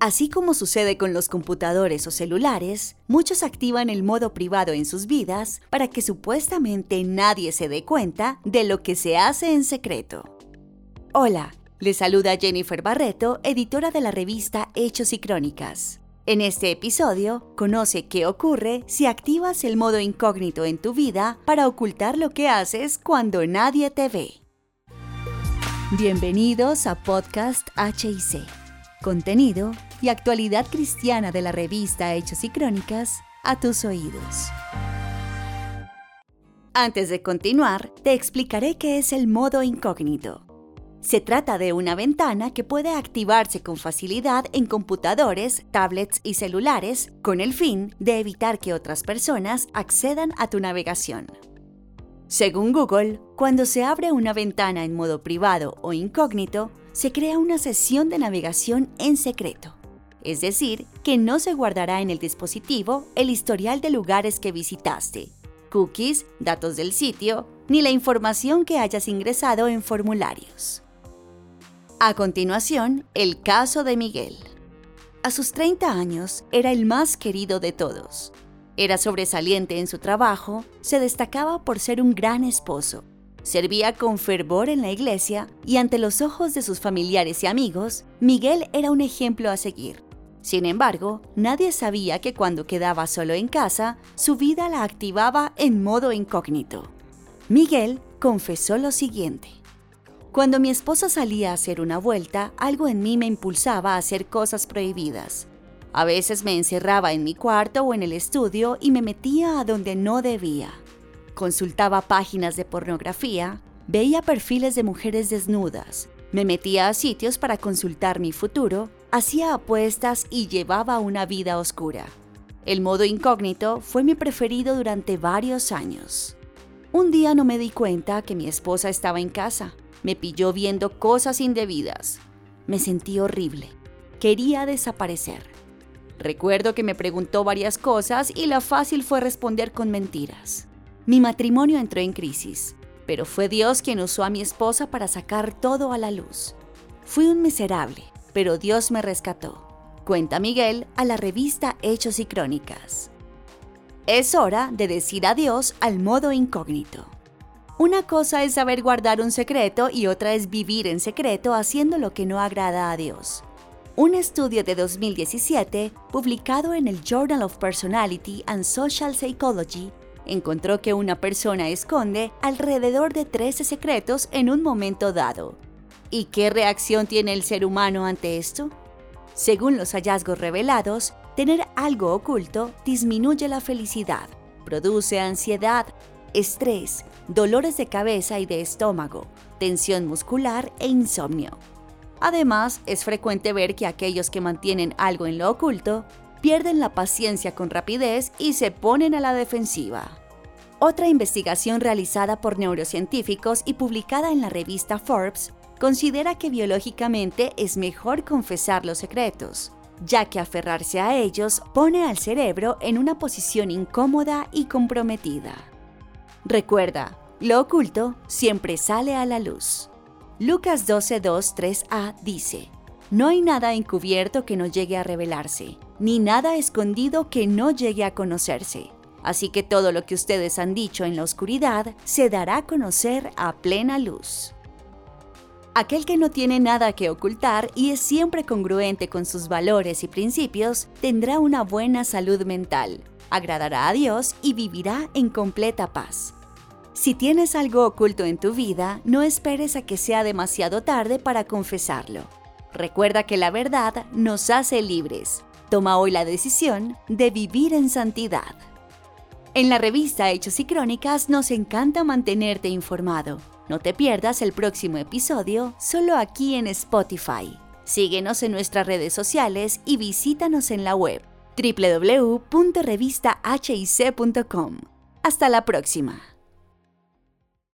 Así como sucede con los computadores o celulares, muchos activan el modo privado en sus vidas para que supuestamente nadie se dé cuenta de lo que se hace en secreto. Hola, les saluda Jennifer Barreto, editora de la revista Hechos y Crónicas. En este episodio, conoce qué ocurre si activas el modo incógnito en tu vida para ocultar lo que haces cuando nadie te ve. Bienvenidos a Podcast HIC. Contenido y actualidad cristiana de la revista Hechos y Crónicas a tus oídos. Antes de continuar, te explicaré qué es el modo incógnito. Se trata de una ventana que puede activarse con facilidad en computadores, tablets y celulares con el fin de evitar que otras personas accedan a tu navegación. Según Google, cuando se abre una ventana en modo privado o incógnito, se crea una sesión de navegación en secreto es decir, que no se guardará en el dispositivo el historial de lugares que visitaste, cookies, datos del sitio, ni la información que hayas ingresado en formularios. A continuación, el caso de Miguel. A sus 30 años era el más querido de todos. Era sobresaliente en su trabajo, se destacaba por ser un gran esposo, servía con fervor en la iglesia y ante los ojos de sus familiares y amigos, Miguel era un ejemplo a seguir. Sin embargo, nadie sabía que cuando quedaba solo en casa, su vida la activaba en modo incógnito. Miguel confesó lo siguiente. Cuando mi esposa salía a hacer una vuelta, algo en mí me impulsaba a hacer cosas prohibidas. A veces me encerraba en mi cuarto o en el estudio y me metía a donde no debía. Consultaba páginas de pornografía, veía perfiles de mujeres desnudas, me metía a sitios para consultar mi futuro hacía apuestas y llevaba una vida oscura. El modo incógnito fue mi preferido durante varios años. Un día no me di cuenta que mi esposa estaba en casa. Me pilló viendo cosas indebidas. Me sentí horrible. Quería desaparecer. Recuerdo que me preguntó varias cosas y la fácil fue responder con mentiras. Mi matrimonio entró en crisis, pero fue Dios quien usó a mi esposa para sacar todo a la luz. Fui un miserable, pero Dios me rescató. Cuenta Miguel a la revista Hechos y Crónicas. Es hora de decir adiós al modo incógnito. Una cosa es saber guardar un secreto y otra es vivir en secreto haciendo lo que no agrada a Dios. Un estudio de 2017, publicado en el Journal of Personality and Social Psychology, encontró que una persona esconde alrededor de 13 secretos en un momento dado, ¿Y qué reacción tiene el ser humano ante esto? Según los hallazgos revelados, tener algo oculto disminuye la felicidad, produce ansiedad, estrés, dolores de cabeza y de estómago, tensión muscular e insomnio. Además, es frecuente ver que aquellos que mantienen algo en lo oculto pierden la paciencia con rapidez y se ponen a la defensiva. Otra investigación realizada por neurocientíficos y publicada en la revista Forbes considera que biológicamente es mejor confesar los secretos, ya que aferrarse a ellos pone al cerebro en una posición incómoda y comprometida. Recuerda, lo oculto siempre sale a la luz. Lucas 122 a dice, No hay nada encubierto que no llegue a revelarse, ni nada escondido que no llegue a conocerse. Así que todo lo que ustedes han dicho en la oscuridad se dará a conocer a plena luz. Aquel que no tiene nada que ocultar y es siempre congruente con sus valores y principios, tendrá una buena salud mental, agradará a Dios y vivirá en completa paz. Si tienes algo oculto en tu vida, no esperes a que sea demasiado tarde para confesarlo. Recuerda que la verdad nos hace libres. Toma hoy la decisión de vivir en santidad. En la revista Hechos y Crónicas nos encanta mantenerte informado. No te pierdas el próximo episodio solo aquí en Spotify. Síguenos en nuestras redes sociales y visítanos en la web www.revistahic.com. Hasta la próxima.